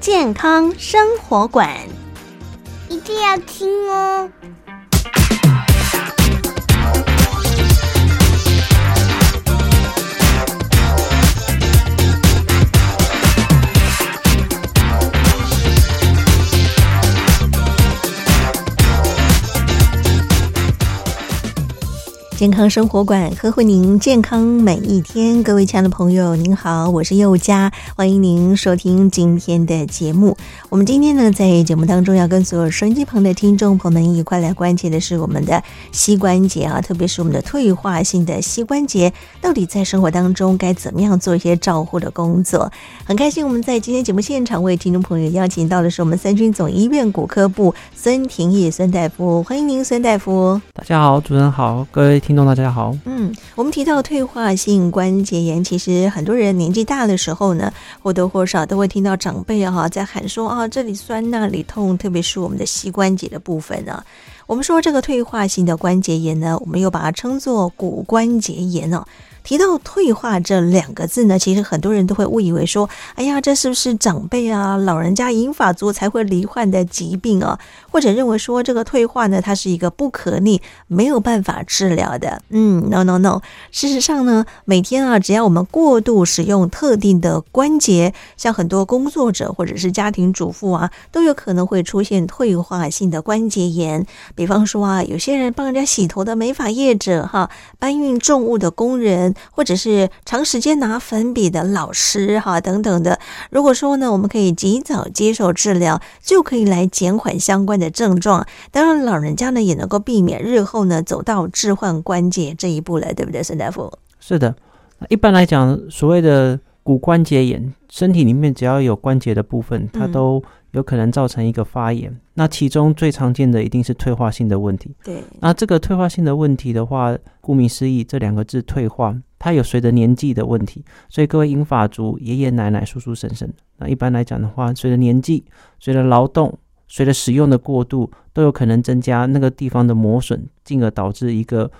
健康生活馆，一定要听哦。健康生活馆呵护您健康每一天，各位亲爱的朋友，您好，我是佑佳，欢迎您收听今天的节目。我们今天呢，在节目当中要跟所有收音机旁的听众朋友们一块来关切的是我们的膝关节啊，特别是我们的退化性的膝关节，到底在生活当中该怎么样做一些照护的工作？很开心，我们在今天节目现场为听众朋友邀请到的是我们三军总医院骨科部孙廷义孙大夫，欢迎您，孙大夫。大家好，主持人好，各位。听众大家好，嗯，我们提到退化性关节炎，其实很多人年纪大的时候呢，或多或少都会听到长辈哈在喊说啊，这里酸那里痛，特别是我们的膝关节的部分啊。我们说这个退化性的关节炎呢，我们又把它称作骨关节炎哦。提到退化这两个字呢，其实很多人都会误以为说，哎呀，这是不是长辈啊、老人家银发族才会罹患的疾病啊？或者认为说这个退化呢，它是一个不可逆、没有办法治疗的。嗯，no no no。事实上呢，每天啊，只要我们过度使用特定的关节，像很多工作者或者是家庭主妇啊，都有可能会出现退化性的关节炎。比方说啊，有些人帮人家洗头的美发业者哈，搬运重物的工人。或者是长时间拿粉笔的老师哈等等的，如果说呢，我们可以及早接受治疗，就可以来减缓相关的症状。当然，老人家呢也能够避免日后呢走到置换关节这一步了，对不对，孙大夫？是的，一般来讲，所谓的骨关节炎，身体里面只要有关节的部分，它都有可能造成一个发炎。嗯、那其中最常见的一定是退化性的问题。对，那这个退化性的问题的话，顾名思义，这两个字“退化”，它有随着年纪的问题。所以各位英法族、爷爷奶奶、叔叔婶婶，那一般来讲的话，随着年纪、随着劳动、随着使用的过度，都有可能增加那个地方的磨损，进而导致一个。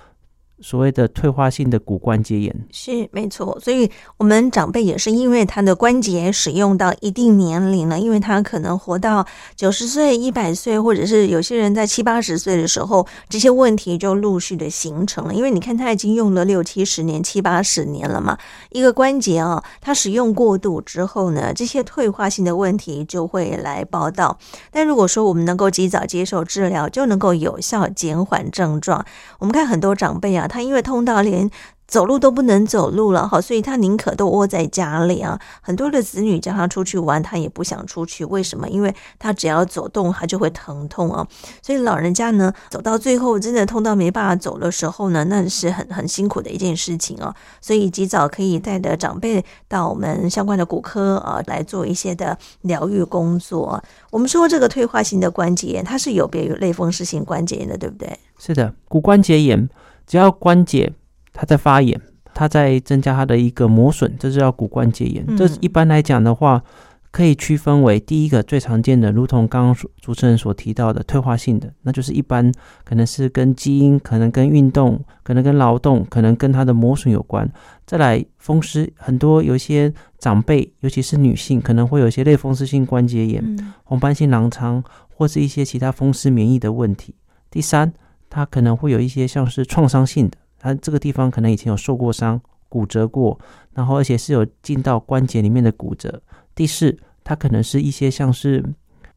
所谓的退化性的骨关节炎是没错，所以我们长辈也是因为他的关节使用到一定年龄了，因为他可能活到九十岁、一百岁，或者是有些人在七八十岁的时候，这些问题就陆续的形成了。因为你看他已经用了六七十年、七八十年了嘛，一个关节啊，他使用过度之后呢，这些退化性的问题就会来报道。但如果说我们能够及早接受治疗，就能够有效减缓症状。我们看很多长辈啊。他因为痛到连走路都不能走路了，哈，所以他宁可都窝在家里啊。很多的子女叫他出去玩，他也不想出去。为什么？因为他只要走动，他就会疼痛啊。所以老人家呢，走到最后真的痛到没办法走的时候呢，那是很很辛苦的一件事情啊。所以及早可以带着长辈到我们相关的骨科啊来做一些的疗愈工作。我们说这个退化性的关节炎，它是有别于类风湿性关节炎的，对不对？是的，骨关节炎。只要关节它在发炎，它在增加它的一个磨损，这就叫骨关节炎。这一般来讲的话，可以区分为第一个最常见的，如同刚刚主持人所提到的退化性的，那就是一般可能是跟基因、可能跟运动、可能跟劳动、可能跟它的磨损有关。再来风湿，很多有一些长辈，尤其是女性，可能会有一些类风湿性关节炎、红斑性狼疮或是一些其他风湿免疫的问题。第三。它可能会有一些像是创伤性的，它这个地方可能以前有受过伤、骨折过，然后而且是有进到关节里面的骨折。第四，它可能是一些像是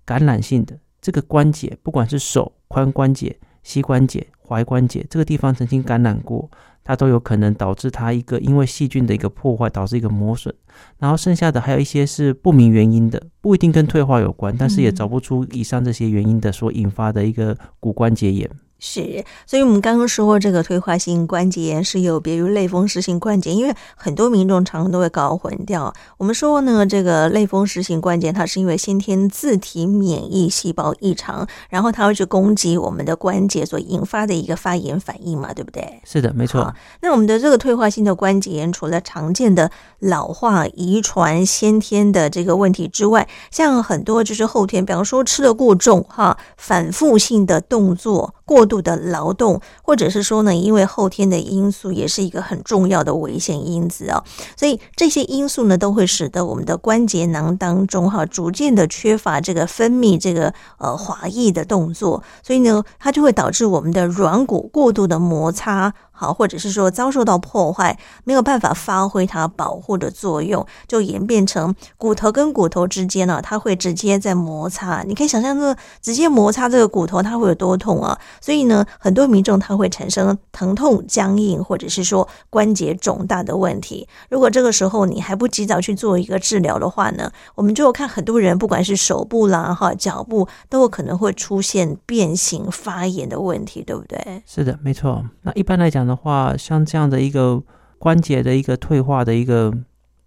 感染性的，这个关节不管是手髋关节、膝关节、踝关节，这个地方曾经感染过，它都有可能导致它一个因为细菌的一个破坏导致一个磨损。然后剩下的还有一些是不明原因的，不一定跟退化有关，但是也找不出以上这些原因的所引发的一个骨关节炎。是，所以我们刚刚说这个退化性关节炎是有别于类风湿性关节，因为很多民众常常都会搞混掉。我们说呢，这个类风湿性关节它是因为先天自体免疫细胞异常，然后它会去攻击我们的关节所引发的一个发炎反应嘛，对不对？是的，没错。那我们的这个退化性的关节炎，除了常见的老化、遗传、先天的这个问题之外，像很多就是后天，比方说吃的过重哈，反复性的动作。过度的劳动，或者是说呢，因为后天的因素，也是一个很重要的危险因子啊、哦。所以这些因素呢，都会使得我们的关节囊当中哈，逐渐的缺乏这个分泌这个呃滑液的动作，所以呢，它就会导致我们的软骨过度的摩擦。好，或者是说遭受到破坏，没有办法发挥它保护的作用，就演变成骨头跟骨头之间呢、它会直接在摩擦。你可以想象，这直接摩擦这个骨头，它会有多痛啊！所以呢，很多民众他会产生疼痛、僵硬，或者是说关节肿大的问题。如果这个时候你还不及早去做一个治疗的话呢，我们就看很多人，不管是手部啦、哈脚部，都有可能会出现变形、发炎的问题，对不对？是的，没错。那一般来讲的话，像这样的一个关节的一个退化的一个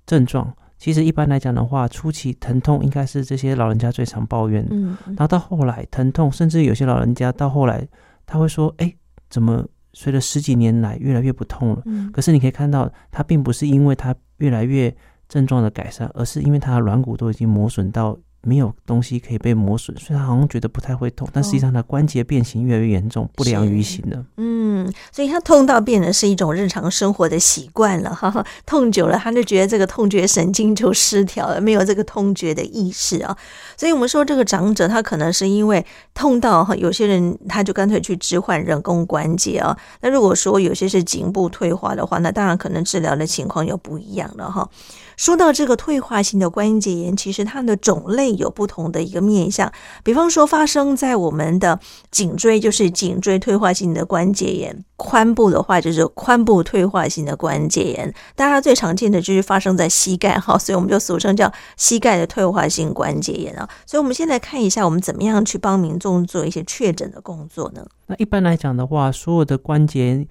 症状，其实一般来讲的话，初期疼痛应该是这些老人家最常抱怨的。嗯，然后到后来疼痛，甚至有些老人家到后来他会说：“哎，怎么随着十几年来越来越不痛了？”嗯，可是你可以看到，他并不是因为他越来越症状的改善，而是因为他的软骨都已经磨损到。没有东西可以被磨损，所以他好像觉得不太会痛，但实际上他关节变形越来越严重，不良于行了。嗯，所以他痛到变成是一种日常生活的习惯了，哈哈，痛久了他就觉得这个痛觉神经就失调了，没有这个痛觉的意识啊。所以我们说这个长者他可能是因为痛到哈，有些人他就干脆去置换人工关节啊。那如果说有些是颈部退化的话，那当然可能治疗的情况又不一样了哈。说到这个退化性的关节炎，其实它的种类有不同的一个面向。比方说，发生在我们的颈椎，就是颈椎退化性的关节炎；髋部的话，就是髋部退化性的关节炎。大家最常见的就是发生在膝盖，哈，所以我们就俗称叫膝盖的退化性关节炎啊。所以，我们先来看一下，我们怎么样去帮民众做一些确诊的工作呢？那一般来讲的话，所有的关节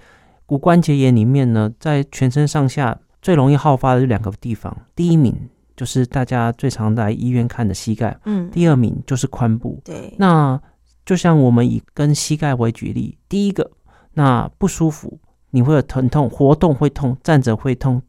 骨关节炎里面呢，在全身上下。最容易好发的就两个地方，第一名就是大家最常来医院看的膝盖，嗯，第二名就是髋部。对，那就像我们以跟膝盖为举例，第一个，那不舒服，你会有疼痛，活动会痛，站着会痛，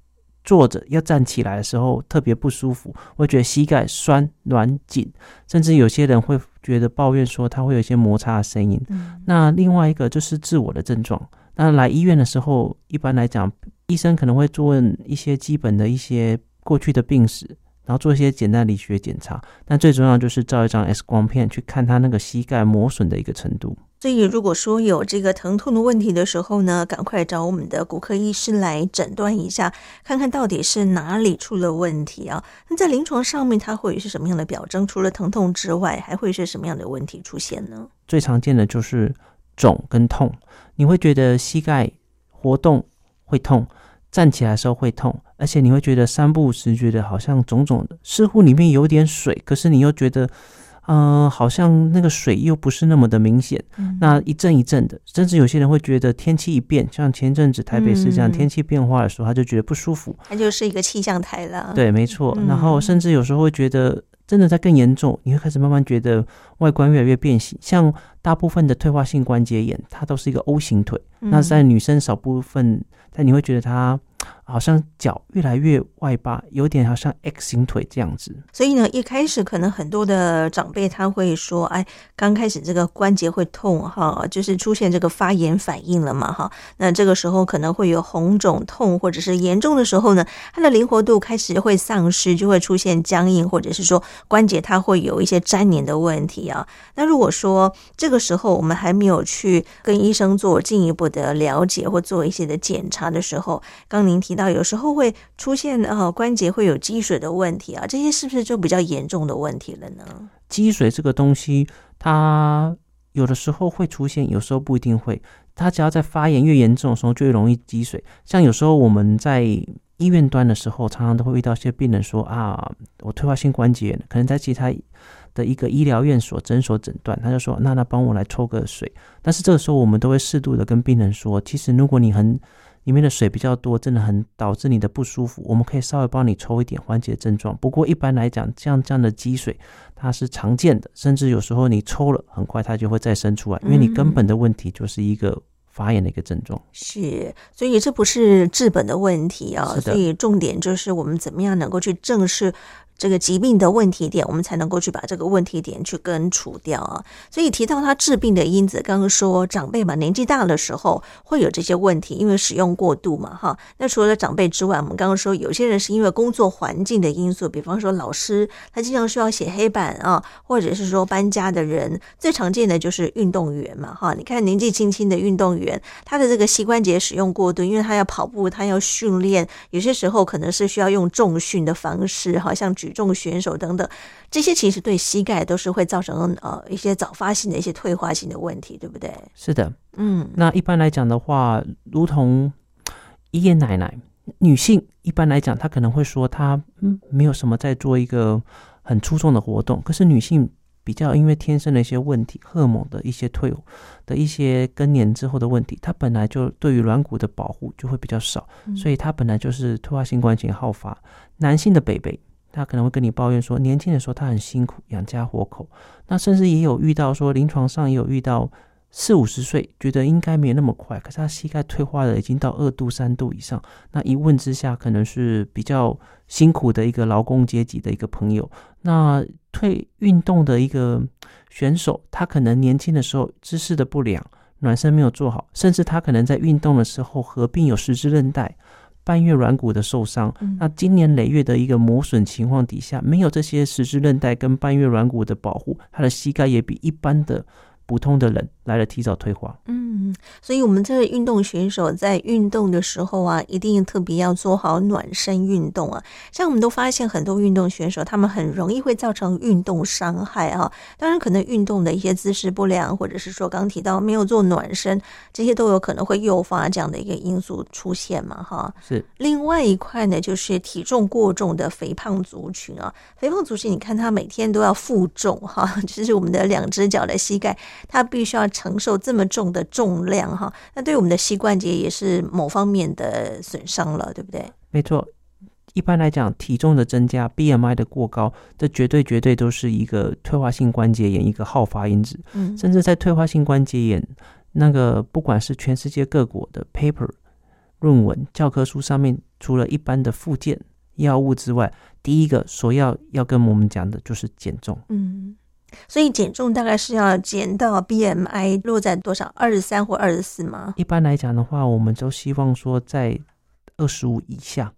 坐着要站起来的时候特别不舒服，会觉得膝盖酸软紧，甚至有些人会觉得抱怨说他会有一些摩擦的声音。嗯，那另外一个就是自我的症状。那来医院的时候，一般来讲，医生可能会做一些基本的一些过去的病史，然后做一些简单理学检查。但最重要就是照一张 X 光片，去看他那个膝盖磨损的一个程度。所以，如果说有这个疼痛的问题的时候呢，赶快找我们的骨科医师来诊断一下，看看到底是哪里出了问题啊？那在临床上面，它会是什么样的表征？除了疼痛之外，还会是什么样的问题出现呢？最常见的就是肿跟痛。你会觉得膝盖活动会痛，站起来的时候会痛，而且你会觉得三不五时觉得好像肿肿的，似乎里面有点水，可是你又觉得，嗯、呃，好像那个水又不是那么的明显，嗯、那一阵一阵的，甚至有些人会觉得天气一变，像前阵子台北市这样天气变化的时候，他就觉得不舒服，他就是一个气象台了。对，没错。然后甚至有时候会觉得。真的在更严重，你会开始慢慢觉得外观越来越变形，像大部分的退化性关节炎，它都是一个 O 型腿。嗯、那在女生少部分，但你会觉得它。好像脚越来越外八，有点好像 X 型腿这样子。所以呢，一开始可能很多的长辈他会说：“哎，刚开始这个关节会痛哈，就是出现这个发炎反应了嘛哈。那这个时候可能会有红肿痛，或者是严重的时候呢，它的灵活度开始会丧失，就会出现僵硬，或者是说关节它会有一些粘连的问题啊。那如果说这个时候我们还没有去跟医生做进一步的了解或做一些的检查的时候，刚您提。到有时候会出现呃关节会有积水的问题啊，这些是不是就比较严重的问题了呢？积水这个东西，它有的时候会出现，有时候不一定会。它只要在发炎越严重的时候，就越容易积水。像有时候我们在医院端的时候，常常都会遇到一些病人说啊，我退化性关节炎，可能在其他的一个医疗院所诊所诊断，他就说：“那那帮我来抽个水。”但是这个时候，我们都会适度的跟病人说：“其实如果你很里面的水比较多，真的很导致你的不舒服，我们可以稍微帮你抽一点缓解症状。不过一般来讲，像这样的积水它是常见的，甚至有时候你抽了，很快它就会再生出来，因为你根本的问题就是一个发炎的一个症状。是，所以这不是治本的问题啊，所以重点就是我们怎么样能够去正视。这个疾病的问题点，我们才能够去把这个问题点去根除掉啊。所以提到他治病的因子，刚刚说长辈嘛，年纪大的时候会有这些问题，因为使用过度嘛，哈。那除了长辈之外，我们刚刚说有些人是因为工作环境的因素，比方说老师他经常需要写黑板啊，或者是说搬家的人，最常见的就是运动员嘛，哈。你看年纪轻轻的运动员，他的这个膝关节使用过度，因为他要跑步，他要训练，有些时候可能是需要用重训的方式，好像。举重选手等等，这些其实对膝盖都是会造成呃一些早发性的一些退化性的问题，对不对？是的，嗯，那一般来讲的话，如同爷爷奶奶，女性一般来讲，她可能会说她嗯没有什么在做一个很出众的活动，可是女性比较因为天生的一些问题，荷尔蒙的一些退的一些更年之后的问题，她本来就对于软骨的保护就会比较少，嗯、所以她本来就是退化性关节好发。男性的北北。他可能会跟你抱怨说，年轻的时候他很辛苦养家活口，那甚至也有遇到说，临床上也有遇到四五十岁，觉得应该没那么快，可是他膝盖退化的已经到二度三度以上，那一问之下，可能是比较辛苦的一个劳工阶级的一个朋友，那退运动的一个选手，他可能年轻的时候姿势的不良，暖身没有做好，甚至他可能在运动的时候合并有十字韧带。半月软骨的受伤，那今年累月的一个磨损情况底下，没有这些十字韧带跟半月软骨的保护，他的膝盖也比一般的。普通的人来了，提早退化。嗯，所以我们这个运动选手在运动的时候啊，一定特别要做好暖身运动啊。像我们都发现很多运动选手，他们很容易会造成运动伤害啊。当然，可能运动的一些姿势不良，或者是说刚提到没有做暖身，这些都有可能会诱发这样的一个因素出现嘛。哈，是。另外一块呢，就是体重过重的肥胖族群啊。肥胖族群，你看他每天都要负重哈，就是我们的两只脚的膝盖。他必须要承受这么重的重量哈，那对我们的膝关节也是某方面的损伤了，对不对？没错，一般来讲，体重的增加、BMI 的过高，这绝对绝对都是一个退化性关节炎一个好发因子。嗯，甚至在退化性关节炎那个，不管是全世界各国的 paper 论文、教科书上面，除了一般的附件药物之外，第一个所要要跟我们讲的就是减重。嗯。所以减重大概是要减到 BMI 落在多少？二十三或二十四吗？一般来讲的话，我们都希望说在二十五以下，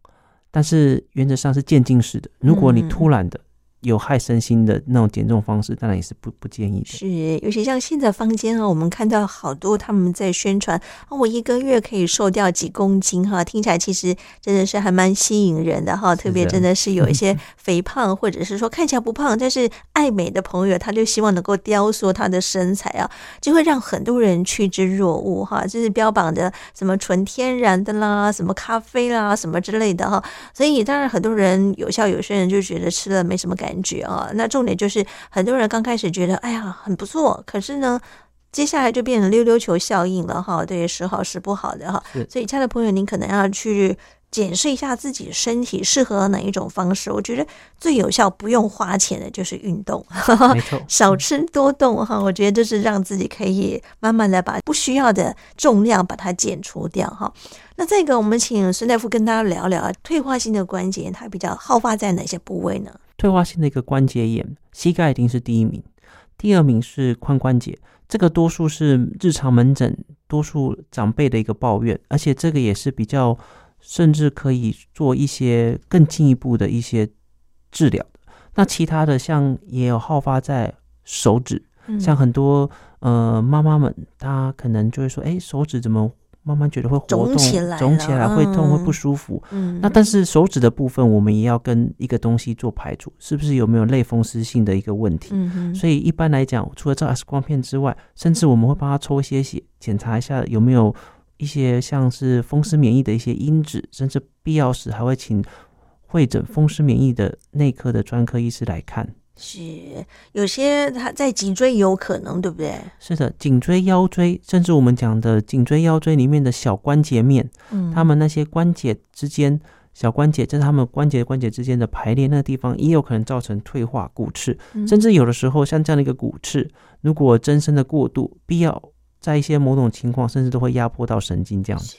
但是原则上是渐进式的。如果你突然的。有害身心的那种减重方式，当然也是不不建议的。是，尤其像现在坊间啊，我们看到好多他们在宣传啊，我一个月可以瘦掉几公斤哈，听起来其实真的是还蛮吸引人的哈。特别真的是有一些 肥胖，或者是说看起来不胖，但是爱美的朋友，他就希望能够雕塑他的身材啊，就会让很多人趋之若鹜哈。就是标榜的什么纯天然的啦，什么咖啡啦，什么之类的哈。所以当然很多人有效，有些人就觉得吃了没什么感觉。感觉啊，那重点就是很多人刚开始觉得哎呀很不错，可是呢，接下来就变成溜溜球效应了哈。对，时好时不好的哈。所以，亲爱的朋友，您可能要去检视一下自己的身体适合哪一种方式。我觉得最有效、不用花钱的就是运动，没错，少吃多动哈。我觉得这是让自己可以慢慢的把不需要的重量把它减除掉哈。那这个，我们请孙大夫跟大家聊聊退化性的关节炎，它比较好发在哪些部位呢？退化性的一个关节炎，膝盖一定是第一名，第二名是髋关节。这个多数是日常门诊多数长辈的一个抱怨，而且这个也是比较甚至可以做一些更进一步的一些治疗。那其他的像也有好发在手指，像很多呃妈妈们，她可能就会说，哎，手指怎么？慢慢觉得会活动，肿起来，肿起来会痛，会不舒服。嗯，那但是手指的部分，我们也要跟一个东西做排除，是不是有没有类风湿性的一个问题？所以一般来讲，除了照 X 光片之外，甚至我们会帮他抽一些血，检查一下有没有一些像是风湿免疫的一些因子，甚至必要时还会请会诊风湿免疫的内科的专科医师来看。是有些他在脊椎有可能，对不对？是的，颈椎、腰椎，甚至我们讲的颈椎、腰椎里面的小关节面，嗯，他们那些关节之间。小关节就是他们关节关节之间的排列，那个地方也有可能造成退化骨刺，嗯、甚至有的时候像这样的一个骨刺，如果增生的过度，必要在一些某种情况，甚至都会压迫到神经这样子。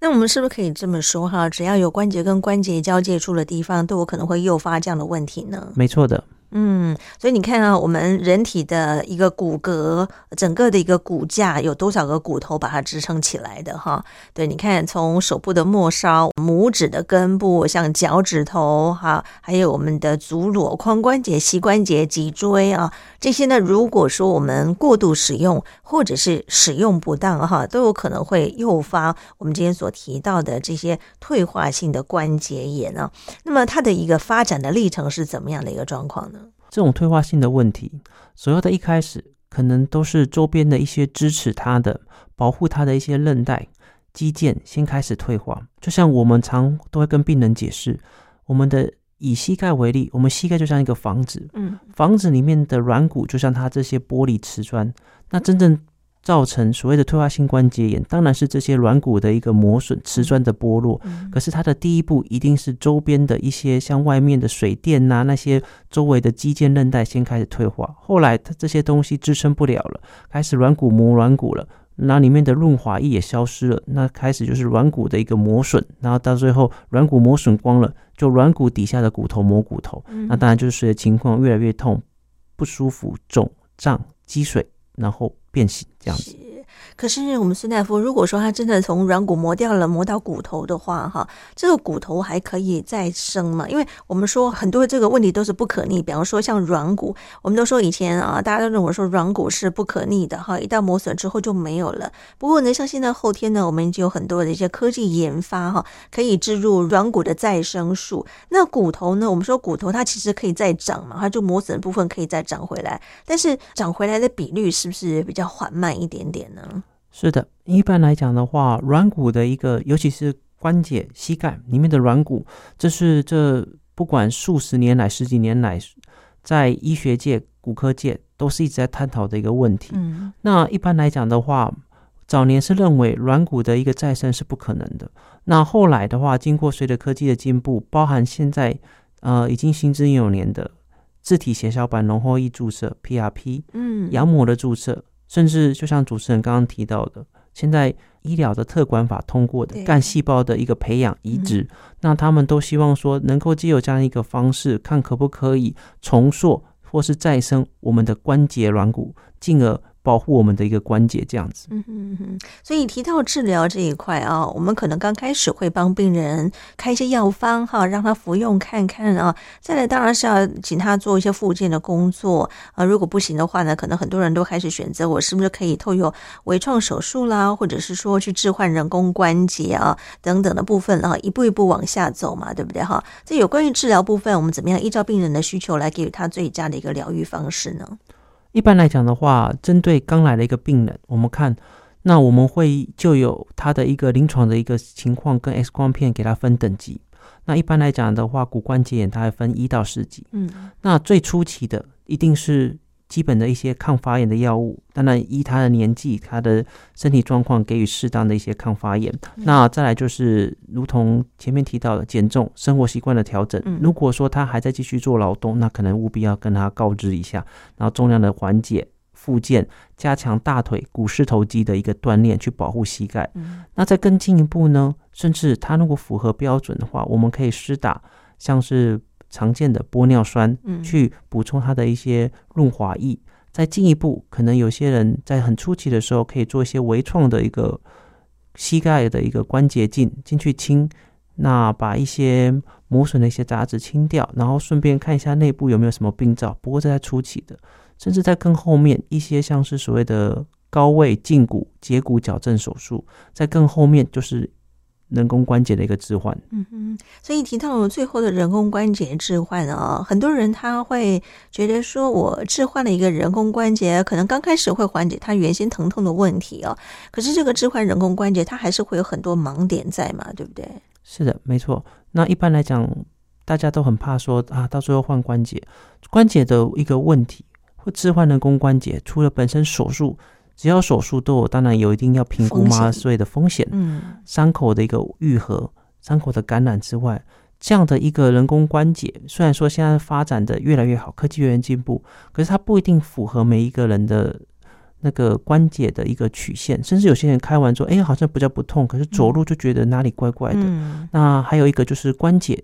那我们是不是可以这么说哈？只要有关节跟关节交界处的地方，都有可能会诱发这样的问题呢？没错的。嗯，所以你看啊，我们人体的一个骨骼，整个的一个骨架有多少个骨头把它支撑起来的哈？对，你看从手部的末梢、拇指的根部，像脚趾头哈，还有我们的足踝、髋关节、膝关节、脊椎啊，这些呢，如果说我们过度使用或者是使用不当哈，都有可能会诱发我们今天所提到的这些退化性的关节炎啊。那么它的一个发展的历程是怎么样的一个状况呢？这种退化性的问题，所有的一开始可能都是周边的一些支持它的、保护它的一些韧带、肌腱先开始退化。就像我们常都会跟病人解释，我们的以膝盖为例，我们膝盖就像一个房子，嗯，房子里面的软骨就像它这些玻璃瓷砖，那真正。造成所谓的退化性关节炎，当然是这些软骨的一个磨损、瓷砖的剥落。可是它的第一步一定是周边的一些像外面的水电呐、啊，那些周围的肌腱韧带先开始退化。后来它这些东西支撑不了了，开始软骨磨软骨了，那里面的润滑液也消失了，那开始就是软骨的一个磨损，然后到最后软骨磨损光了，就软骨底下的骨头磨骨头。那当然就是随着情况越来越痛、不舒服、肿胀、积水，然后。变形这样子。可是我们孙大夫，如果说他真的从软骨磨掉了，磨到骨头的话，哈，这个骨头还可以再生吗？因为我们说很多这个问题都是不可逆，比方说像软骨，我们都说以前啊，大家都认为说软骨是不可逆的，哈，一旦磨损之后就没有了。不过呢，像现在后天呢，我们已经有很多的一些科技研发，哈，可以置入软骨的再生术。那骨头呢，我们说骨头它其实可以再长嘛，它就磨损的部分可以再长回来，但是长回来的比率是不是比较缓慢一点点呢？是的，一般来讲的话，软骨的一个，尤其是关节、膝盖里面的软骨，这是这不管数十年来、十几年来，在医学界、骨科界都是一直在探讨的一个问题。嗯，那一般来讲的话，早年是认为软骨的一个再生是不可能的。那后来的话，经过随着科技的进步，包含现在呃已经行之有年的自体血小板浓厚液注射 （PRP），嗯，羊膜的注射。甚至就像主持人刚刚提到的，现在医疗的特管法通过的干细胞的一个培养移植，嗯、那他们都希望说能够借由这样一个方式，看可不可以重塑或是再生我们的关节软骨，进而。保护我们的一个关节，这样子。嗯哼哼，所以提到治疗这一块啊，我们可能刚开始会帮病人开一些药方哈，让他服用看看啊。再来，当然是要请他做一些复健的工作啊。如果不行的话呢，可能很多人都开始选择我是不是可以透过微创手术啦，或者是说去置换人工关节啊等等的部分啊，一步一步往下走嘛，对不对哈？这有关于治疗部分，我们怎么样依照病人的需求来给予他最佳的一个疗愈方式呢？一般来讲的话，针对刚来的一个病人，我们看，那我们会就有他的一个临床的一个情况跟 X 光片给他分等级。那一般来讲的话，骨关节炎它会分一到四级。嗯，那最初期的一定是。基本的一些抗发炎的药物，当然依他的年纪、他的身体状况给予适当的一些抗发炎。嗯、那再来就是，如同前面提到的减重、生活习惯的调整。嗯、如果说他还在继续做劳动，那可能务必要跟他告知一下，然后重量的缓解、复健、加强大腿股四头肌的一个锻炼，去保护膝盖。嗯、那再更进一步呢，甚至他如果符合标准的话，我们可以施打像是。常见的玻尿酸，嗯去补充它的一些润滑液。嗯、再进一步，可能有些人在很初期的时候，可以做一些微创的一个膝盖的一个关节镜进去清，那把一些磨损的一些杂质清掉，然后顺便看一下内部有没有什么病灶。不过这在初期的，甚至在更后面一些像是所谓的高位胫骨截骨矫正手术，在更后面就是。人工关节的一个置换，嗯哼，所以提到了最后的人工关节置换啊，很多人他会觉得说，我置换了一个人工关节，可能刚开始会缓解他原先疼痛的问题哦。可是这个置换人工关节，它还是会有很多盲点在嘛，对不对？是的，没错。那一般来讲，大家都很怕说啊，到最后换关节，关节的一个问题或置换人工关节，除了本身手术，只要手术都有，当然有一定要评估麻醉的风险，嗯，伤口的一个愈合、伤口的感染之外，这样的一个人工关节，虽然说现在发展的越来越好，科技越来越进步，可是它不一定符合每一个人的。那个关节的一个曲线，甚至有些人开完之后，哎，好像比较不痛，可是走路就觉得哪里怪怪的。嗯、那还有一个就是关节，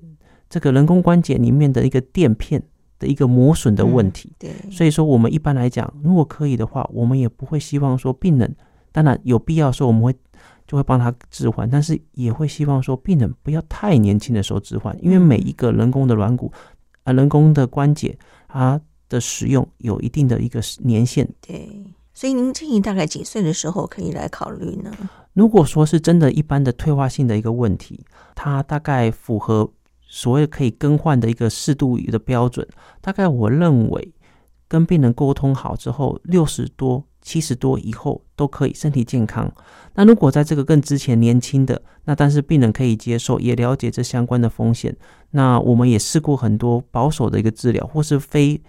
这个人工关节里面的一个垫片的一个磨损的问题。嗯、对，所以说我们一般来讲，如果可以的话，我们也不会希望说病人，当然有必要说我们会就会帮他置换，但是也会希望说病人不要太年轻的时候置换，因为每一个人工的软骨啊，人工的关节它的使用有一定的一个年限。对。所以您建议大概几岁的时候可以来考虑呢？如果说是真的一般的退化性的一个问题，它大概符合所谓可以更换的一个适度的标准，大概我认为跟病人沟通好之后，六十多、七十多以后都可以身体健康。那如果在这个更之前年轻的，那但是病人可以接受，也了解这相关的风险，那我们也试过很多保守的一个治疗，或是非。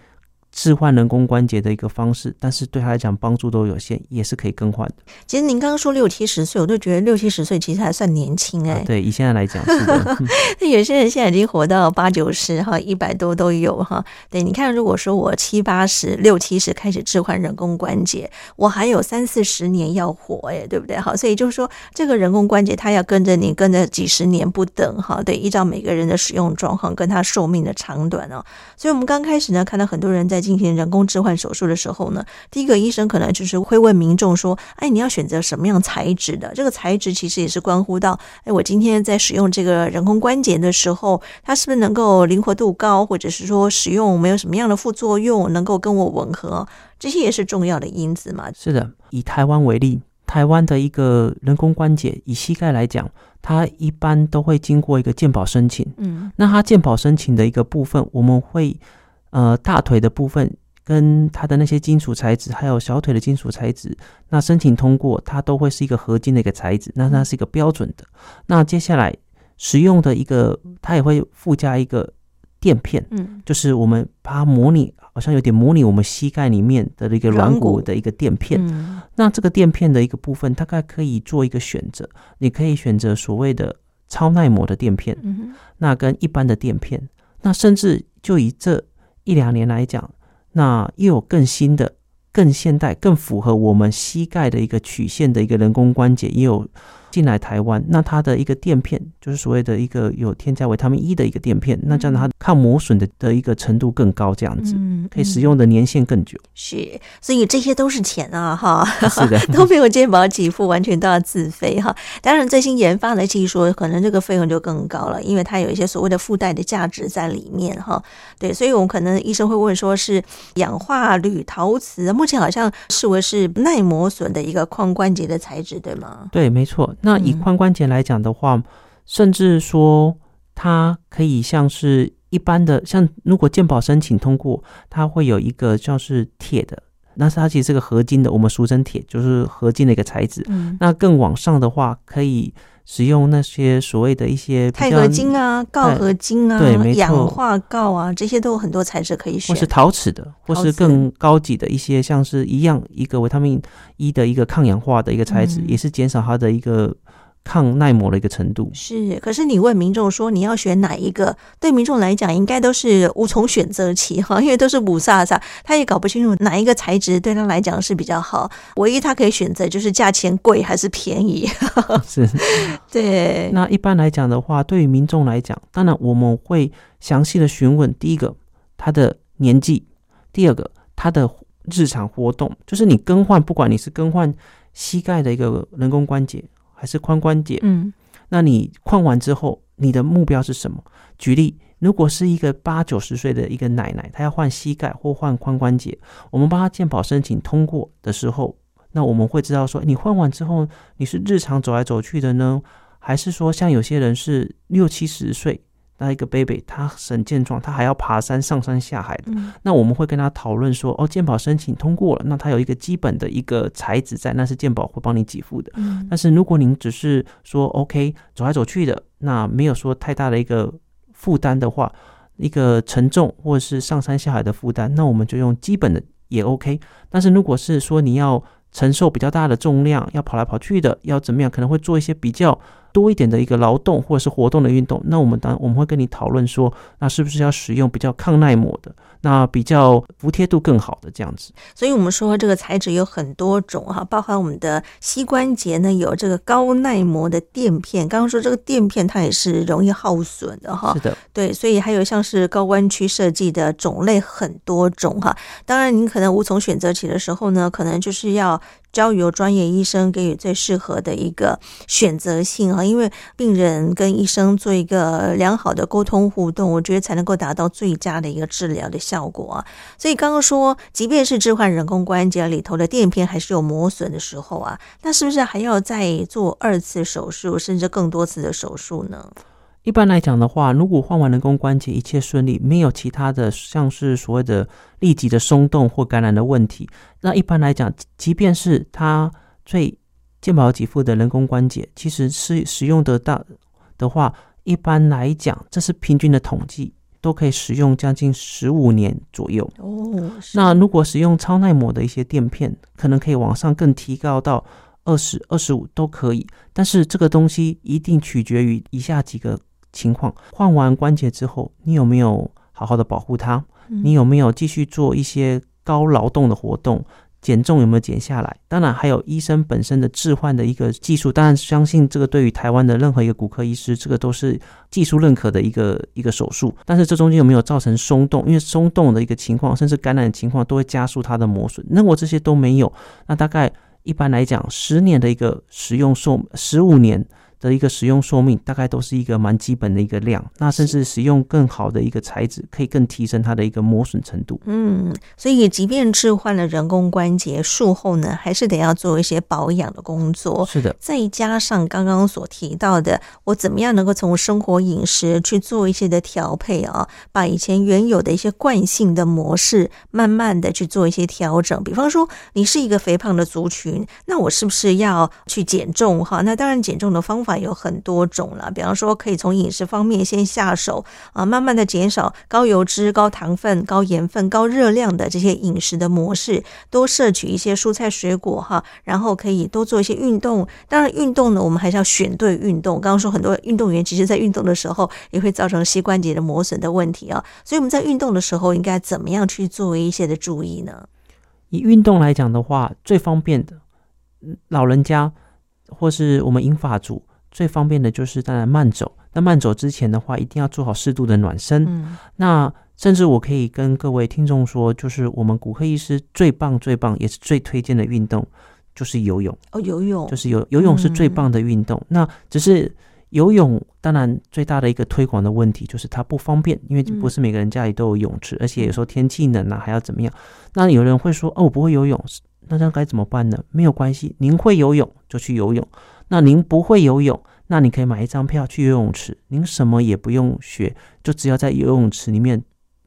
置换人工关节的一个方式，但是对他来讲帮助都有限，也是可以更换的。其实您刚刚说六七十岁，我就觉得六七十岁其实还算年轻哎、欸啊。对，以现在来讲是的。那有些人现在已经活到八九十哈，一百多都有哈。对，你看，如果说我七八十、六七十开始置换人工关节，我还有三四十年要活哎，对不对？好，所以就是说，这个人工关节它要跟着你跟着几十年不等哈。对，依照每个人的使用状况跟他寿命的长短哦。所以我们刚开始呢，看到很多人在。进行人工置换手术的时候呢，第一个医生可能就是会问民众说：“哎，你要选择什么样材质的？这个材质其实也是关乎到，哎，我今天在使用这个人工关节的时候，它是不是能够灵活度高，或者是说使用没有什么样的副作用，能够跟我吻合，这些也是重要的因子嘛。”是的，以台湾为例，台湾的一个人工关节，以膝盖来讲，它一般都会经过一个鉴保申请。嗯，那它鉴保申请的一个部分，我们会。呃，大腿的部分跟它的那些金属材质，还有小腿的金属材质，那申请通过，它都会是一个合金的一个材质，那它是一个标准的。那接下来使用的一个，它也会附加一个垫片，嗯，就是我们把它模拟，好像有点模拟我们膝盖里面的一个软骨的一个垫片。嗯，那这个垫片的一个部分，大概可以做一个选择，你可以选择所谓的超耐磨的垫片，嗯，那跟一般的垫片，那甚至就以这。一两年来讲，那又有更新的、更现代、更符合我们膝盖的一个曲线的一个人工关节，也有。进来台湾，那它的一个垫片就是所谓的一个有添加维他命 E 的一个垫片，那这样它抗磨损的的一个程度更高，这样子，可以使用的年限更久。是，所以这些都是钱啊，哈，是的，都没有健保给付，完全都要自费哈。当然，最新研发的技术可能这个费用就更高了，因为它有一些所谓的附带的价值在里面哈。对，所以我们可能医生会问说，是氧化铝陶瓷，目前好像视为是耐磨损的一个髋关节的材质，对吗？对，没错。那以髋关节来讲的话，嗯、甚至说它可以像是一般的，像如果健保申请通过，它会有一个像是铁的，那是它其实是个合金的，我们俗称铁，就是合金的一个材质。嗯、那更往上的话，可以使用那些所谓的一些钛合金啊、锆合金啊、对，没错，氧化锆啊，这些都有很多材质可以选，或是陶瓷的，或是更高级的一些，像是一样一个维他命 E 的一个抗氧化的一个材质，嗯、也是减少它的一个。抗耐磨的一个程度是，可是你问民众说你要选哪一个？对民众来讲，应该都是无从选择起哈，因为都是五煞煞，他也搞不清楚哪一个材质对他来讲是比较好。唯一他可以选择就是价钱贵还是便宜。是，对。那一般来讲的话，对于民众来讲，当然我们会详细的询问：第一个，他的年纪；第二个，他的日常活动，就是你更换，不管你是更换膝盖的一个人工关节。还是髋关节，嗯，那你换完之后，你的目标是什么？举例，如果是一个八九十岁的一个奶奶，她要换膝盖或换髋关节，我们帮她健保申请通过的时候，那我们会知道说，你换完之后，你是日常走来走去的呢，还是说像有些人是六七十岁？那一个 baby，他很健壮，他还要爬山上山下海的。嗯、那我们会跟他讨论说，哦，健保申请通过了，那他有一个基本的一个材质在，那是健保会帮你给付的。嗯、但是如果您只是说 OK 走来走去的，那没有说太大的一个负担的话，一个沉重或者是上山下海的负担，那我们就用基本的也 OK。但是如果是说你要承受比较大的重量，要跑来跑去的，要怎么样，可能会做一些比较多一点的一个劳动或者是活动的运动。那我们当然我们会跟你讨论说，那是不是要使用比较抗耐磨的？那比较服帖度更好的这样子，所以我们说这个材质有很多种哈，包含我们的膝关节呢，有这个高耐磨的垫片。刚刚说这个垫片它也是容易耗损的哈，是的，对，所以还有像是高弯曲设计的种类很多种哈。当然您可能无从选择起的时候呢，可能就是要。交由专业医生给予最适合的一个选择性啊，因为病人跟医生做一个良好的沟通互动，我觉得才能够达到最佳的一个治疗的效果啊。所以刚刚说，即便是置换人工关节里头的垫片还是有磨损的时候啊，那是不是还要再做二次手术，甚至更多次的手术呢？一般来讲的话，如果换完人工关节一切顺利，没有其他的像是所谓的立即的松动或感染的问题，那一般来讲，即便是它最健保给付的人工关节，其实是使用得到的话，一般来讲，这是平均的统计，都可以使用将近十五年左右。哦，那如果使用超耐磨的一些垫片，可能可以往上更提高到二十二十五都可以，但是这个东西一定取决于以下几个。情况，换完关节之后，你有没有好好的保护它？你有没有继续做一些高劳动的活动？减重有没有减下来？当然，还有医生本身的置换的一个技术。当然，相信这个对于台湾的任何一个骨科医师，这个都是技术认可的一个一个手术。但是这中间有没有造成松动？因为松动的一个情况，甚至感染的情况，都会加速它的磨损。那我这些都没有，那大概一般来讲，十年的一个使用寿，十五年。的一个使用寿命大概都是一个蛮基本的一个量，那甚至使用更好的一个材质，可以更提升它的一个磨损程度。嗯，所以即便置换了人工关节，术后呢，还是得要做一些保养的工作。是的，再加上刚刚所提到的，我怎么样能够从生活饮食去做一些的调配啊，把以前原有的一些惯性的模式，慢慢的去做一些调整。比方说，你是一个肥胖的族群，那我是不是要去减重？哈，那当然减重的方法。有很多种了，比方说可以从饮食方面先下手啊，慢慢的减少高油脂、高糖分、高盐分、高热量的这些饮食的模式，多摄取一些蔬菜水果哈，然后可以多做一些运动。当然，运动呢，我们还是要选对运动。刚刚说很多运动员其实在运动的时候也会造成膝关节的磨损的问题啊，所以我们在运动的时候应该怎么样去做一些的注意呢？以运动来讲的话，最方便的，老人家或是我们银发族。最方便的就是当然慢走。那慢走之前的话，一定要做好适度的暖身。嗯。那甚至我可以跟各位听众说，就是我们骨科医师最棒、最棒也是最推荐的运动，就是游泳。哦，游泳就是游游泳是最棒的运动。嗯。那只是游泳，当然最大的一个推广的问题就是它不方便，因为不是每个人家里都有泳池，而且有时候天气冷啊，还要怎么样？那有人会说，哦，我不会游泳，那这样该怎么办呢？没有关系，您会游泳就去游泳。那您不会游泳，那你可以买一张票去游泳池。您什么也不用学，就只要在游泳池里面。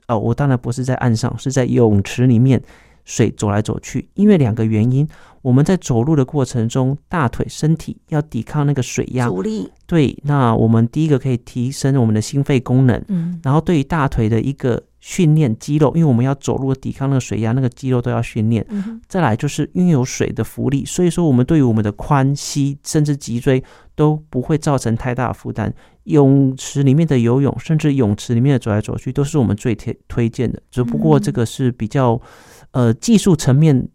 哦，我当然不是在岸上，是在游泳池里面，水走来走去。因为两个原因，我们在走路的过程中，大腿、身体要抵抗那个水压阻力。对，那我们第一个可以提升我们的心肺功能。嗯，然后对于大腿的一个。训练肌肉，因为我们要走路抵抗那个水压，那个肌肉都要训练。嗯。再来就是拥有水的浮力，所以说我们对于我们的髋、膝甚至脊椎都不会造成太大的负担。泳池里面的游泳，甚至泳池里面的走来走去，都是我们最推推荐的。只不过这个是比较呃技术层面。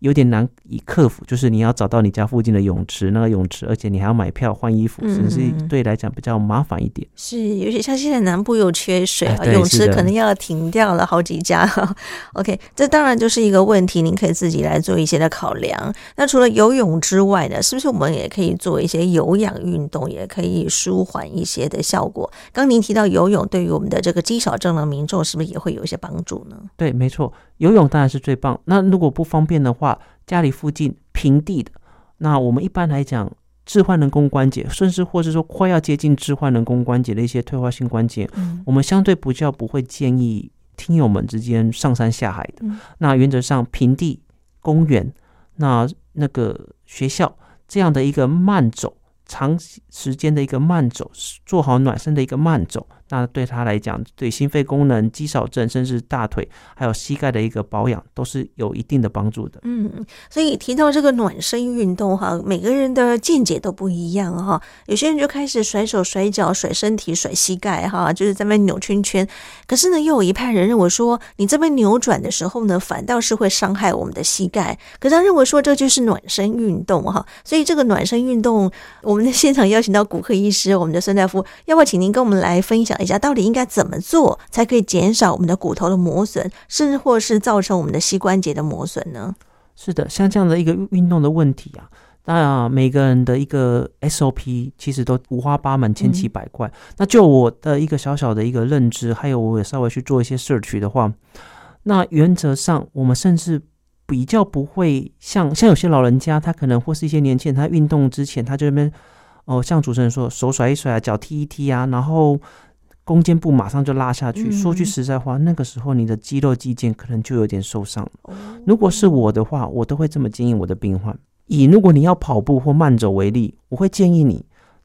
有点难以克服，就是你要找到你家附近的泳池，那个泳池，而且你还要买票换衣服，甚至对来讲比较麻烦一点。是，尤其像现在南部又缺水啊，哎、泳池可能要停掉了好几家。OK，这当然就是一个问题，您可以自己来做一些的考量。那除了游泳之外呢，是不是我们也可以做一些有氧运动，也可以舒缓一些的效果？刚您提到游泳，对于我们的这个肌少症的民众，是不是也会有一些帮助呢？对，没错。游泳当然是最棒。那如果不方便的话，家里附近平地的，那我们一般来讲，置换人工关节，甚至或者说快要接近置换人工关节的一些退化性关节，嗯，我们相对比较不会建议听友们之间上山下海的。嗯，那原则上，平地、公园、那那个学校这样的一个慢走，长时间的一个慢走，做好暖身的一个慢走。那对他来讲，对心肺功能、肌少症，甚至大腿还有膝盖的一个保养，都是有一定的帮助的。嗯，所以提到这个暖身运动哈，每个人的见解都不一样哈。有些人就开始甩手、甩脚、甩身体、甩膝盖哈，就是在那扭圈圈。可是呢，又有一派人认为说，你这边扭转的时候呢，反倒是会伤害我们的膝盖。可是他认为说，这就是暖身运动哈。所以这个暖身运动，我们的现场邀请到骨科医师，我们的孙大夫，要不要请您跟我们来分享？一下到底应该怎么做才可以减少我们的骨头的磨损，甚至或是造成我们的膝关节的磨损呢？是的，像这样的一个运动的问题啊，那每个人的一个 SOP 其实都五花八门、千奇百怪。嗯、那就我的一个小小的一个认知，还有我也稍微去做一些 search 的话，那原则上我们甚至比较不会像像有些老人家，他可能或是一些年轻人，他运动之前他就那边哦，像主持人说，手甩一甩啊，脚踢一踢啊，然后。弓肩部马上就拉下去。嗯、说句实在话，那个时候你的肌肉肌腱可能就有点受伤。哦、如果是我的话，我都会这么建议我的病患：以如果你要跑步或慢走为例，我会建议你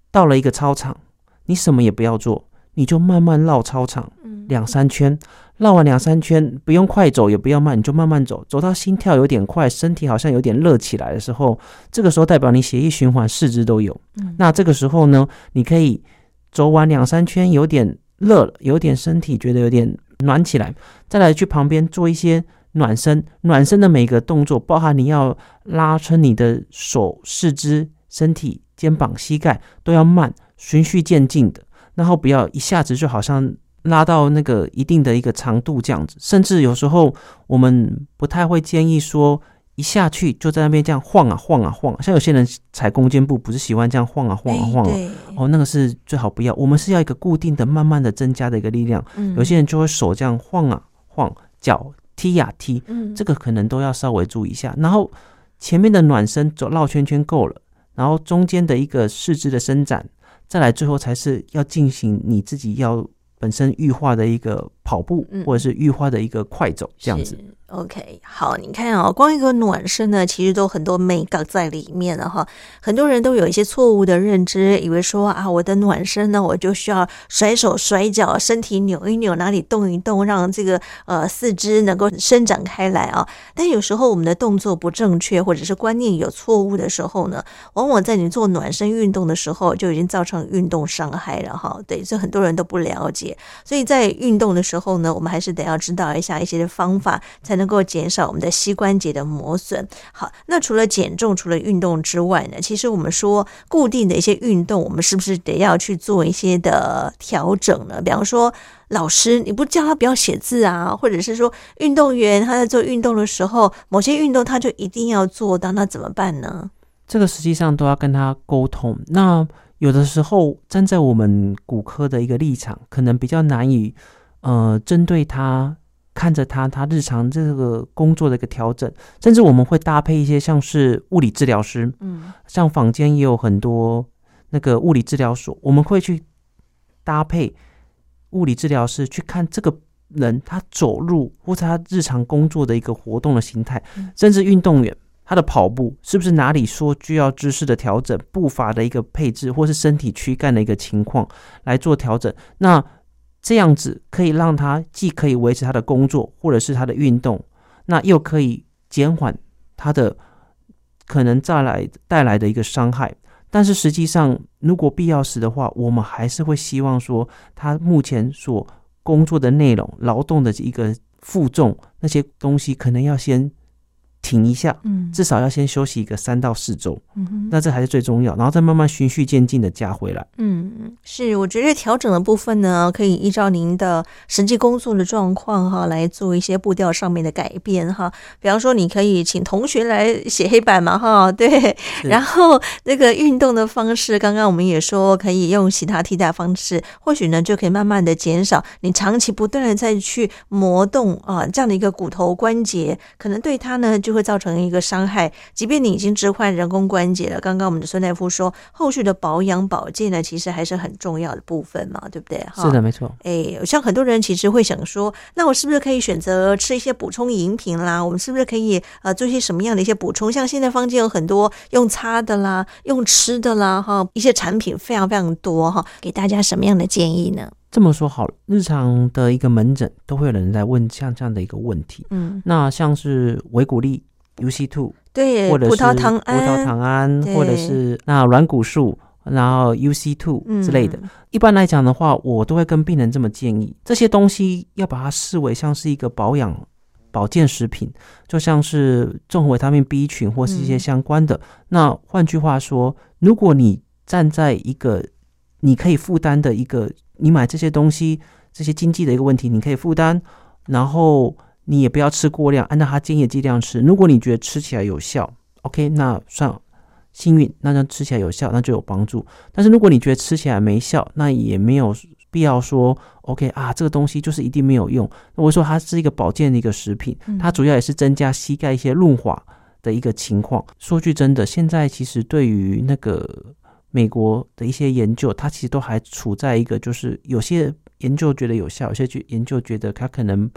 到了一个操场，你什么也不要做，你就慢慢绕操场两三圈。绕完两三圈，不用快走，也不要慢，你就慢慢走。走到心跳有点快，身体好像有点热起来的时候，这个时候代表你血液循环四肢都有。嗯、那这个时候呢，你可以走完两三圈，有点。热了，有点身体觉得有点暖起来，再来去旁边做一些暖身。暖身的每个动作，包含你要拉伸你的手、四肢、身体、肩膀、膝盖，都要慢，循序渐进的，然后不要一下子就好像拉到那个一定的一个长度这样子。甚至有时候我们不太会建议说。一下去就在那边这样晃啊晃啊晃，像有些人踩弓箭步不是喜欢这样晃啊晃啊晃啊，哦，那个是最好不要。我们是要一个固定的、慢慢的增加的一个力量。嗯有些人就会手这样晃啊晃，脚踢呀踢，嗯这个可能都要稍微注意一下。然后前面的暖身走绕圈圈够了，然后中间的一个四肢的伸展，再来最后才是要进行你自己要本身预化的一个跑步或者是预化的一个快走这样子。OK，好，你看、哦，光一个暖身呢，其实都很多美感在里面了哈。很多人都有一些错误的认知，以为说啊，我的暖身呢，我就需要甩手甩脚，身体扭一扭，哪里动一动，让这个呃四肢能够伸展开来啊。但有时候我们的动作不正确，或者是观念有错误的时候呢，往往在你做暖身运动的时候，就已经造成运动伤害了哈。对，所以很多人都不了解，所以在运动的时候呢，我们还是得要知道一下一些方法才。能能够减少我们的膝关节的磨损。好，那除了减重，除了运动之外呢，其实我们说固定的一些运动，我们是不是得要去做一些的调整呢？比方说，老师你不叫他不要写字啊，或者是说运动员他在做运动的时候，某些运动他就一定要做到，那怎么办呢？这个实际上都要跟他沟通。那有的时候站在我们骨科的一个立场，可能比较难以呃针对他。看着他，他日常这个工作的一个调整，甚至我们会搭配一些像是物理治疗师，嗯，像坊间也有很多那个物理治疗所，我们会去搭配物理治疗师去看这个人他走路或者他日常工作的一个活动的形态，甚至运动员他的跑步是不是哪里说需要姿势的调整、步伐的一个配置，或是身体躯干的一个情况来做调整，那。这样子可以让他既可以维持他的工作，或者是他的运动，那又可以减缓他的可能再来带来的一个伤害。但是实际上，如果必要时的话，我们还是会希望说，他目前所工作的内容、劳动的一个负重那些东西，可能要先。停一下，嗯，至少要先休息一个三到四周，嗯哼，那这还是最重要，然后再慢慢循序渐进的加回来，嗯，是，我觉得调整的部分呢，可以依照您的实际工作的状况哈，来做一些步调上面的改变哈，比方说你可以请同学来写黑板嘛哈，对，然后那个运动的方式，刚刚我们也说可以用其他替代方式，或许呢就可以慢慢的减少你长期不断的再去磨动啊这样的一个骨头关节，可能对它呢就。会造成一个伤害，即便你已经置换人工关节了。刚刚我们的孙大夫说，后续的保养保健呢，其实还是很重要的部分嘛，对不对？是的，没错。哎，像很多人其实会想说，那我是不是可以选择吃一些补充饮品啦？我们是不是可以呃做一些什么样的一些补充？像现在坊间有很多用擦的啦，用吃的啦，哈，一些产品非常非常多哈，给大家什么样的建议呢？这么说好了，日常的一个门诊都会有人来问像这样的一个问题。嗯，那像是维骨力 UC two，对，或者是葡萄糖胺，葡萄糖胺，或者是那软骨素，然后 UC two 之类的。嗯一般来讲的话，我都会跟病人这么建议：这些东西要把它视为像是一个保养保健食品，就像是综合维他命 B 群或是一些相关的。嗯、那换句话说，如果你站在一个你可以负担的一个，你买这些东西，这些经济的一个问题，你可以负担，然后你也不要吃过量，按照他建议的剂量吃。如果你觉得吃起来有效，OK，那算。幸运，那这吃起来有效，那就有帮助。但是如果你觉得吃起来没效，那也没有必要说 OK 啊，这个东西就是一定没有用。那我说它是一个保健的一个食品，它主要也是增加膝盖一些润滑的一个情况。说句真的，现在其实对于那个美国的一些研究，它其实都还处在一个就是有些研究觉得有效，有些研究觉得它可能。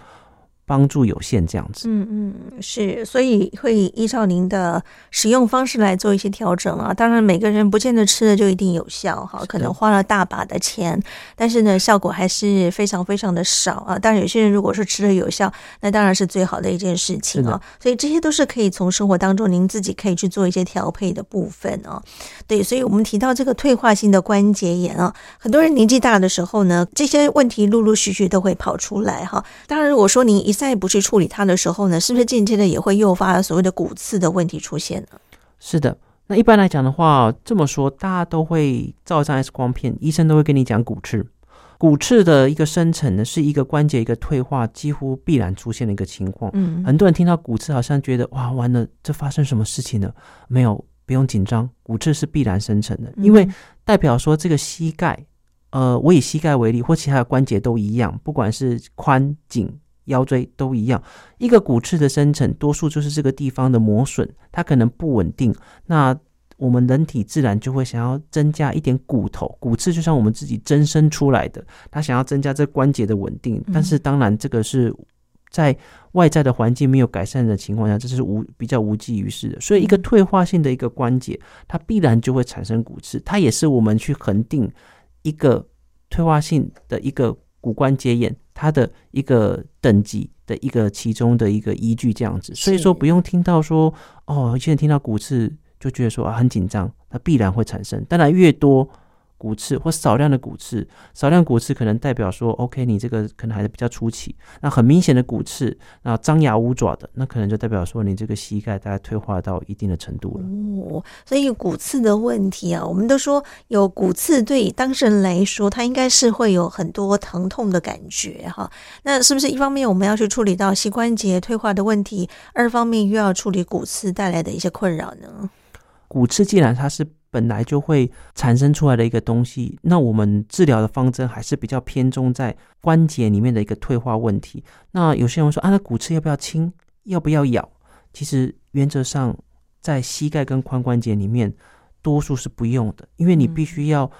帮助有限，这样子。嗯嗯，是，所以会依照您的使用方式来做一些调整啊。当然，每个人不见得吃的就一定有效哈，可能花了大把的钱，但是呢，效果还是非常非常的少啊。当然，有些人如果是吃的有效，那当然是最好的一件事情啊。所以这些都是可以从生活当中您自己可以去做一些调配的部分啊。对，所以我们提到这个退化性的关节炎啊，很多人年纪大的时候呢，这些问题陆陆续续都会跑出来哈。当然，如果说您一再不去处理它的时候呢，是不是间接的也会诱发所谓的骨刺的问题出现呢？是的，那一般来讲的话，这么说大家都会照一张 X 光片，医生都会跟你讲骨刺。骨刺的一个生成呢，是一个关节一个退化几乎必然出现的一个情况。嗯，很多人听到骨刺，好像觉得哇，完了，这发生什么事情了？没有，不用紧张，骨刺是必然生成的，因为代表说这个膝盖，呃，我以膝盖为例，或其他的关节都一样，不管是髋颈。腰椎都一样，一个骨刺的生成，多数就是这个地方的磨损，它可能不稳定。那我们人体自然就会想要增加一点骨头，骨刺就像我们自己增生出来的，它想要增加这关节的稳定。但是当然，这个是在外在的环境没有改善的情况下，这是无比较无济于事的。所以，一个退化性的一个关节，它必然就会产生骨刺。它也是我们去恒定一个退化性的一个骨关节炎。它的一个等级的一个其中的一个依据这样子，所以说不用听到说哦，现在听到骨刺就觉得说啊很紧张，它必然会产生，当然越多。骨刺或少量的骨刺，少量骨刺可能代表说，OK，你这个可能还是比较初期。那很明显的骨刺，那张牙舞爪的，那可能就代表说你这个膝盖大概退化到一定的程度了。哦，所以骨刺的问题啊，我们都说有骨刺对当事人来说，他应该是会有很多疼痛的感觉哈。那是不是一方面我们要去处理到膝关节退化的问题，二方面又要处理骨刺带来的一些困扰呢？骨刺既然它是本来就会产生出来的一个东西，那我们治疗的方针还是比较偏重在关节里面的一个退化问题。那有些人说啊，那骨刺要不要清？要不要咬？其实原则上在膝盖跟髋关节里面，多数是不用的，因为你必须要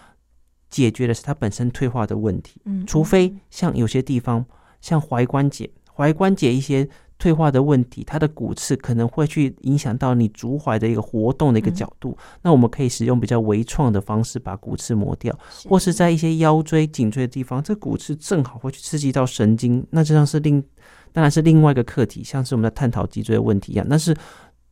解决的是它本身退化的问题。嗯，除非像有些地方，像踝关节，踝关节一些。退化的问题，它的骨刺可能会去影响到你足踝的一个活动的一个角度。嗯、那我们可以使用比较微创的方式把骨刺磨掉，是或是在一些腰椎、颈椎的地方，这骨刺正好会去刺激到神经，那这样是另当然是另外一个课题，像是我们在探讨脊椎的问题一样。但是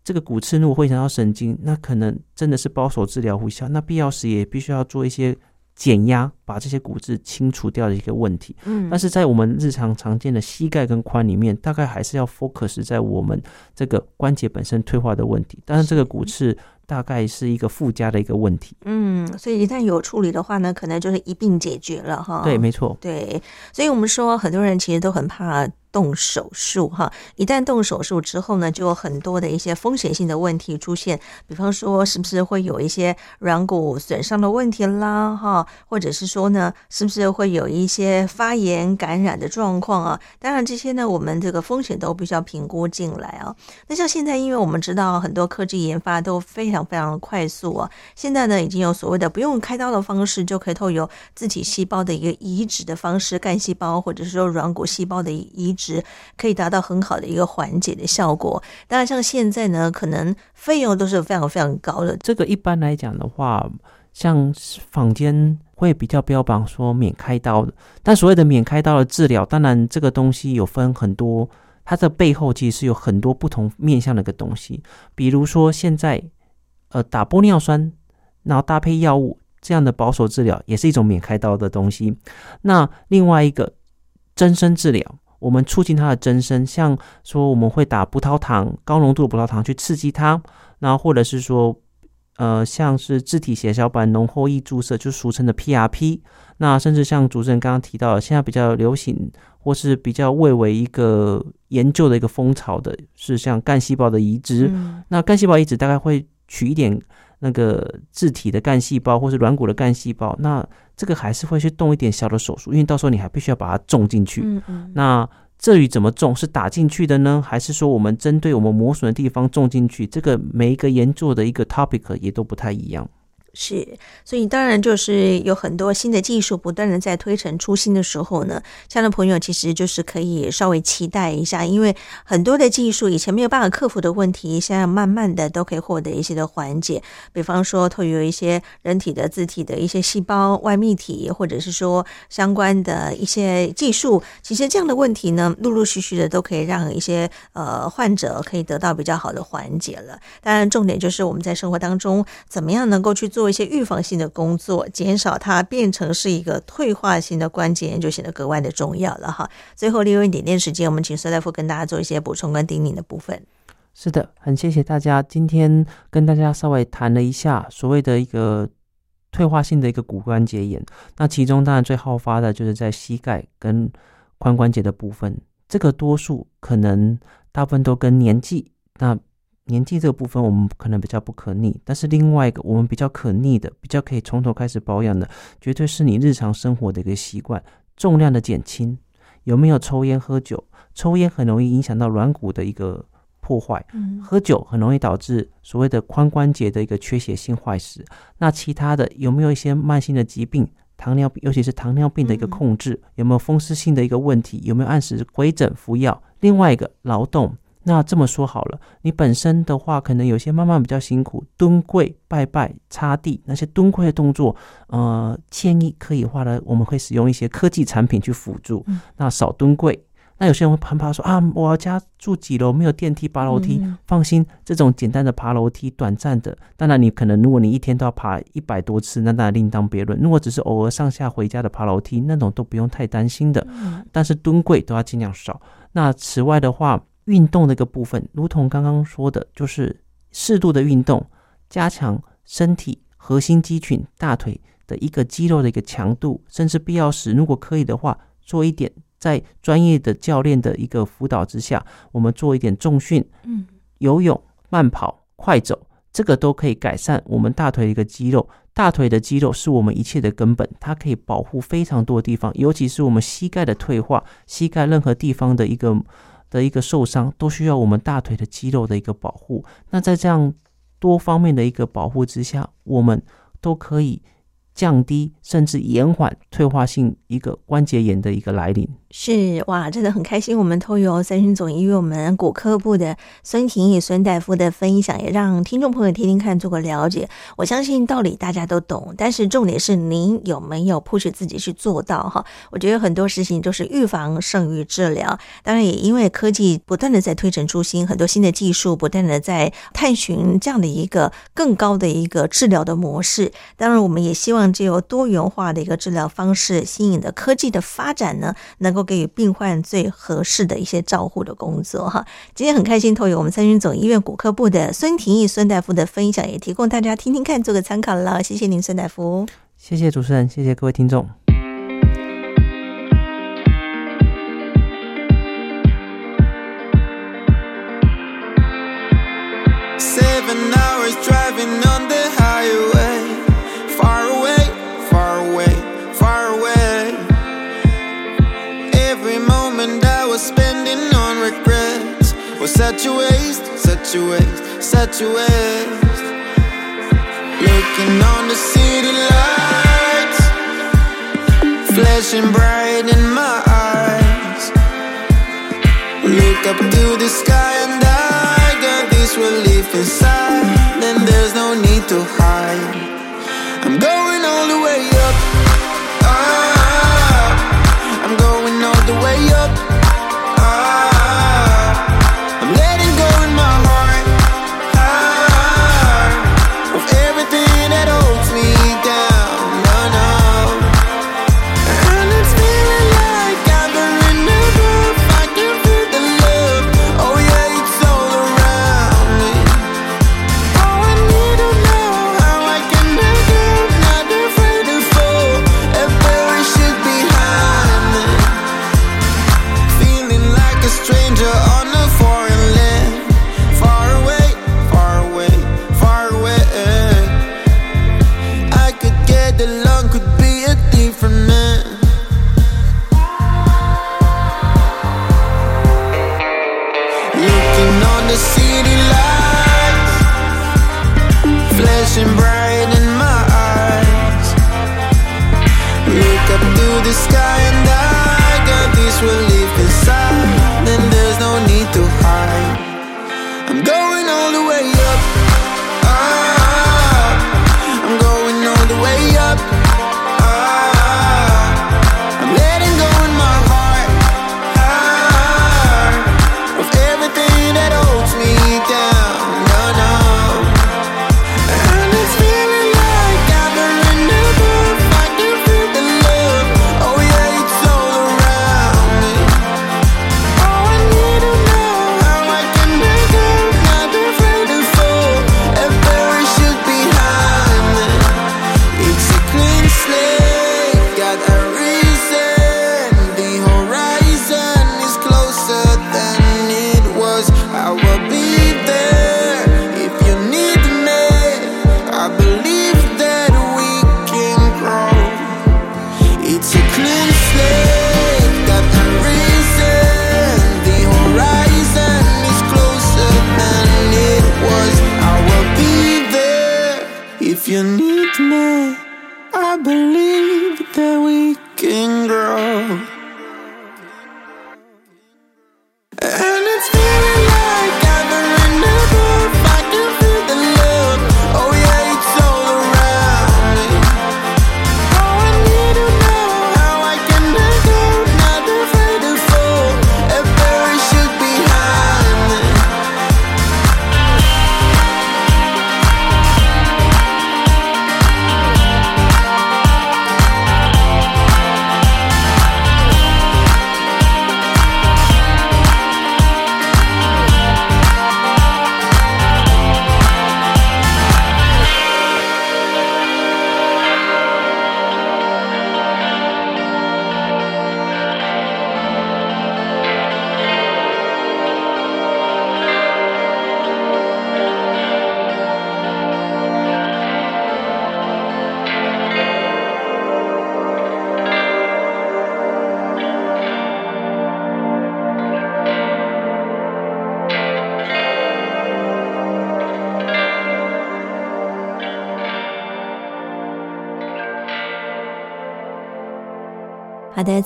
这个骨刺如果会影响到神经，那可能真的是保守治疗无效，那必要时也必须要做一些。减压，把这些骨质清除掉的一个问题。嗯，但是在我们日常常见的膝盖跟髋里面，大概还是要 focus 在我们这个关节本身退化的问题。但是这个骨刺大概是一个附加的一个问题。嗯，所以一旦有处理的话呢，可能就是一并解决了哈。对，没错。对，所以我们说很多人其实都很怕。动手术哈，一旦动手术之后呢，就有很多的一些风险性的问题出现，比方说是不是会有一些软骨损伤的问题啦哈，或者是说呢，是不是会有一些发炎感染的状况啊？当然这些呢，我们这个风险都必须要评估进来啊。那像现在，因为我们知道很多科技研发都非常非常的快速啊，现在呢已经有所谓的不用开刀的方式，就可以透过自体细胞的一个移植的方式，干细胞或者是说软骨细胞的移值。可以达到很好的一个缓解的效果。当然，像现在呢，可能费用都是非常非常高的。这个一般来讲的话，像坊间会比较标榜说免开刀的。但所谓的免开刀的治疗，当然这个东西有分很多，它的背后其实是有很多不同面向的一个东西。比如说现在，呃，打玻尿酸，然后搭配药物这样的保守治疗，也是一种免开刀的东西。那另外一个增生治疗。我们促进它的增生，像说我们会打葡萄糖，高浓度的葡萄糖去刺激它，然后或者是说，呃，像是自体血小板浓厚液注射，就俗称的 PRP。那甚至像主持人刚刚提到的，现在比较流行或是比较蔚为一个研究的一个风潮的，是像干细胞的移植。嗯、那干细胞移植大概会取一点那个自体的干细胞或是软骨的干细胞，那。这个还是会去动一点小的手术，因为到时候你还必须要把它种进去。嗯嗯。那至于怎么种，是打进去的呢，还是说我们针对我们磨损的地方种进去？这个每一个研究的一个 topic 也都不太一样。是，所以当然就是有很多新的技术不断的在推陈出新的时候呢，这样的朋友其实就是可以稍微期待一下，因为很多的技术以前没有办法克服的问题，现在慢慢的都可以获得一些的缓解。比方说，透有一些人体的自体的一些细胞外泌体，或者是说相关的一些技术，其实这样的问题呢，陆陆续续的都可以让一些呃患者可以得到比较好的缓解了。当然，重点就是我们在生活当中怎么样能够去做。做一些预防性的工作，减少它变成是一个退化性的关节炎，就显得格外的重要了哈。最后利用一点点时间，我们请孙大夫跟大家做一些补充跟叮咛的部分。是的，很谢谢大家今天跟大家稍微谈了一下所谓的一个退化性的一个骨关节炎。那其中当然最好发的就是在膝盖跟髋关节的部分，这个多数可能大部分都跟年纪那。年纪这个部分我们可能比较不可逆，但是另外一个我们比较可逆的，比较可以从头开始保养的，绝对是你日常生活的一个习惯，重量的减轻，有没有抽烟喝酒？抽烟很容易影响到软骨的一个破坏，嗯，喝酒很容易导致所谓的髋关节的一个缺血性坏死。那其他的有没有一些慢性的疾病？糖尿病，尤其是糖尿病的一个控制，有没有风湿性的一个问题？有没有按时规整服药？另外一个劳动。那这么说好了，你本身的话，可能有些妈妈比较辛苦，蹲跪、拜拜、擦地那些蹲跪的动作，呃，建议可以的话呢，我们会使用一些科技产品去辅助。嗯、那少蹲跪。那有些人会攀爬说啊，我家住几楼，没有电梯，爬楼梯。嗯、放心，这种简单的爬楼梯，短暂的，当然你可能如果你一天都要爬一百多次，那当然另当别论。如果只是偶尔上下回家的爬楼梯，那种都不用太担心的。嗯、但是蹲跪都要尽量少。那此外的话。运动的一个部分，如同刚刚说的，就是适度的运动，加强身体核心肌群、大腿的一个肌肉的一个强度，甚至必要时，如果可以的话，做一点在专业的教练的一个辅导之下，我们做一点重训，嗯，游泳、慢跑、快走，这个都可以改善我们大腿的一个肌肉。大腿的肌肉是我们一切的根本，它可以保护非常多的地方，尤其是我们膝盖的退化，膝盖任何地方的一个。的一个受伤都需要我们大腿的肌肉的一个保护。那在这样多方面的一个保护之下，我们都可以。降低甚至延缓退化性一个关节炎的一个来临，是哇，真的很开心。我们透由三军总医院我们骨科部的孙婷与孙大夫的分享，也让听众朋友听听看，做个了解。我相信道理大家都懂，但是重点是您有没有 push 自己去做到哈？我觉得很多事情都是预防胜于治疗。当然，也因为科技不断的在推陈出新，很多新的技术不断的在探寻这样的一个更高的一个治疗的模式。当然，我们也希望。借由多元化的一个治疗方式，新颖的科技的发展呢，能够给予病患最合适的一些照护的工作哈。今天很开心投有我们参军总医院骨科部的孙婷义孙大夫的分享也提供大家听听看做个参考了谢谢您孙大夫。谢谢主持人谢谢各位听众。your waist, set your waist. Looking on the city lights, flashing bright in my eyes. Look up to the sky and I got this relief inside. Then there's no need to hide. I'm going.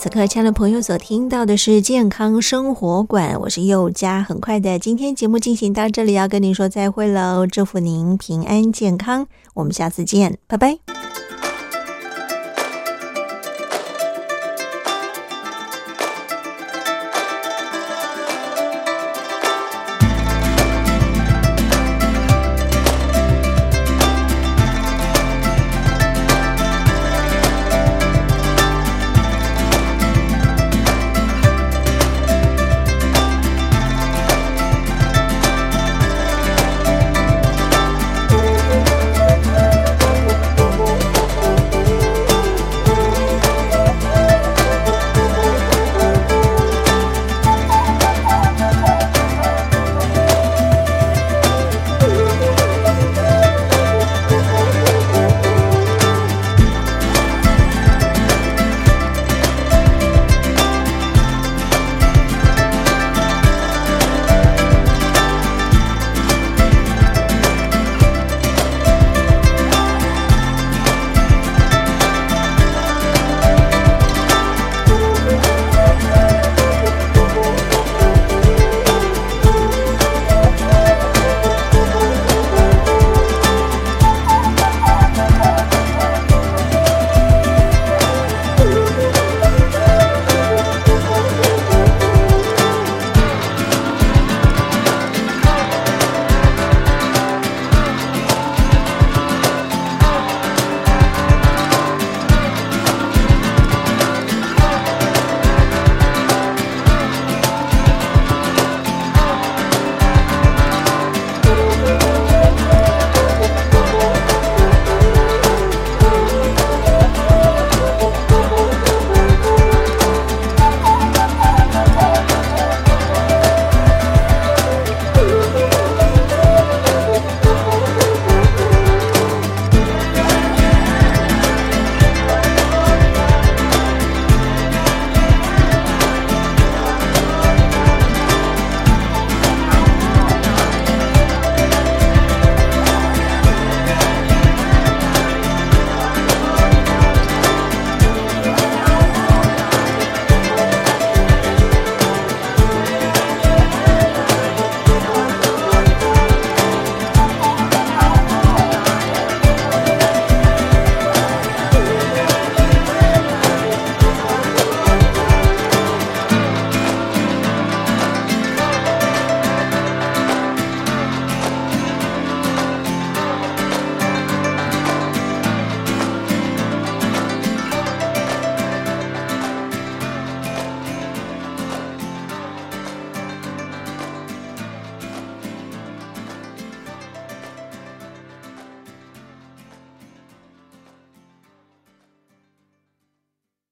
此刻亲爱的朋友所听到的是健康生活馆，我是佑佳。很快的，今天节目进行到这里，要跟您说再会喽，祝福您平安健康，我们下次见，拜拜。